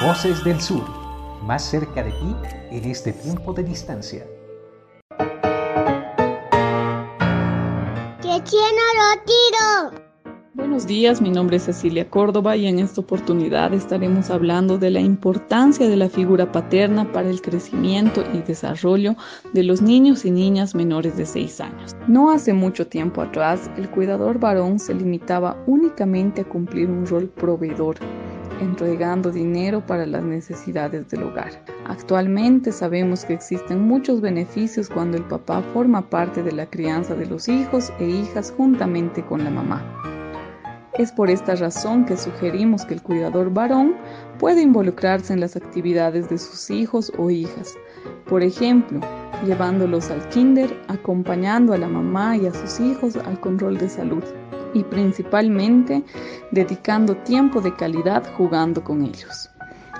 Voces del Sur, más cerca de ti en este tiempo de distancia. ¡Que tiene tiro! Buenos días, mi nombre es Cecilia Córdoba y en esta oportunidad estaremos hablando de la importancia de la figura paterna para el crecimiento y desarrollo de los niños y niñas menores de 6 años. No hace mucho tiempo atrás, el cuidador varón se limitaba únicamente a cumplir un rol proveedor entregando dinero para las necesidades del hogar. Actualmente sabemos que existen muchos beneficios cuando el papá forma parte de la crianza de los hijos e hijas juntamente con la mamá. Es por esta razón que sugerimos que el cuidador varón puede involucrarse en las actividades de sus hijos o hijas. Por ejemplo, llevándolos al kinder, acompañando a la mamá y a sus hijos al control de salud y principalmente dedicando tiempo de calidad jugando con ellos.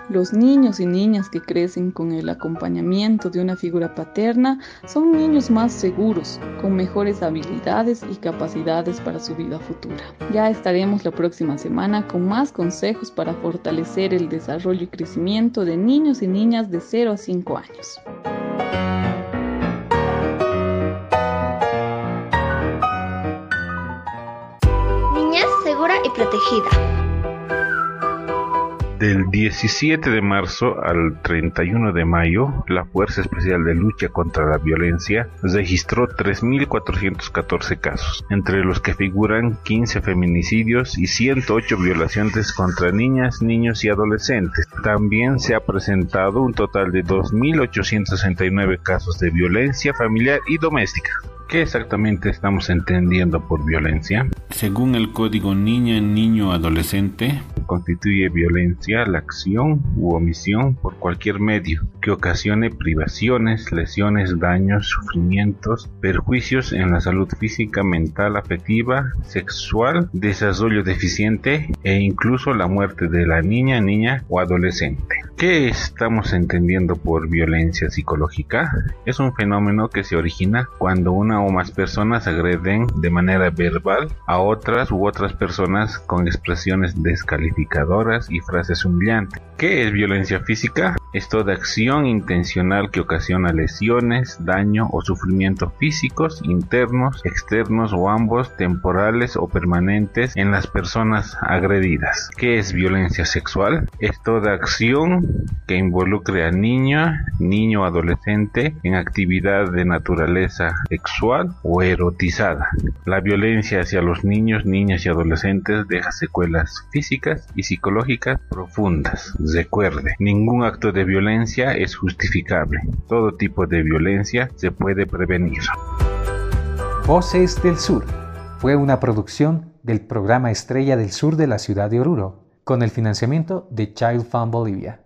Los niños y niñas que crecen con el acompañamiento de una figura paterna son niños más seguros, con mejores habilidades y capacidades para su vida futura. Ya estaremos la próxima semana con más consejos para fortalecer el desarrollo y crecimiento de niños y niñas de 0 a 5 años. Y protegida. Del 17 de marzo al 31 de mayo, la Fuerza Especial de Lucha contra la Violencia registró 3.414 casos, entre los que figuran 15 feminicidios y 108 violaciones contra niñas, niños y adolescentes. También se ha presentado un total de 2.869 casos de violencia familiar y doméstica. ¿Qué exactamente estamos entendiendo por violencia? Según el código niña, niño, adolescente, constituye violencia la acción u omisión por cualquier medio que ocasione privaciones, lesiones, daños, sufrimientos, perjuicios en la salud física, mental, afectiva, sexual, desarrollo deficiente e incluso la muerte de la niña, niña o adolescente. ¿Qué estamos entendiendo por violencia psicológica? Es un fenómeno que se origina cuando una o más personas agreden de manera verbal a otras u otras personas con expresiones descalificadoras y frases humillantes. ¿Qué es violencia física? Es toda acción intencional que ocasiona lesiones, daño o sufrimiento físicos, internos, externos o ambos, temporales o permanentes en las personas agredidas. ¿Qué es violencia sexual? Es toda acción que involucre a niño, niño o adolescente en actividad de naturaleza sexual o erotizada. La violencia hacia los niños, niñas y adolescentes deja secuelas físicas y psicológicas profundas. Recuerde, ningún acto de violencia es justificable. Todo tipo de violencia se puede prevenir. Voces del Sur fue una producción del programa Estrella del Sur de la ciudad de Oruro, con el financiamiento de Child Fund Bolivia.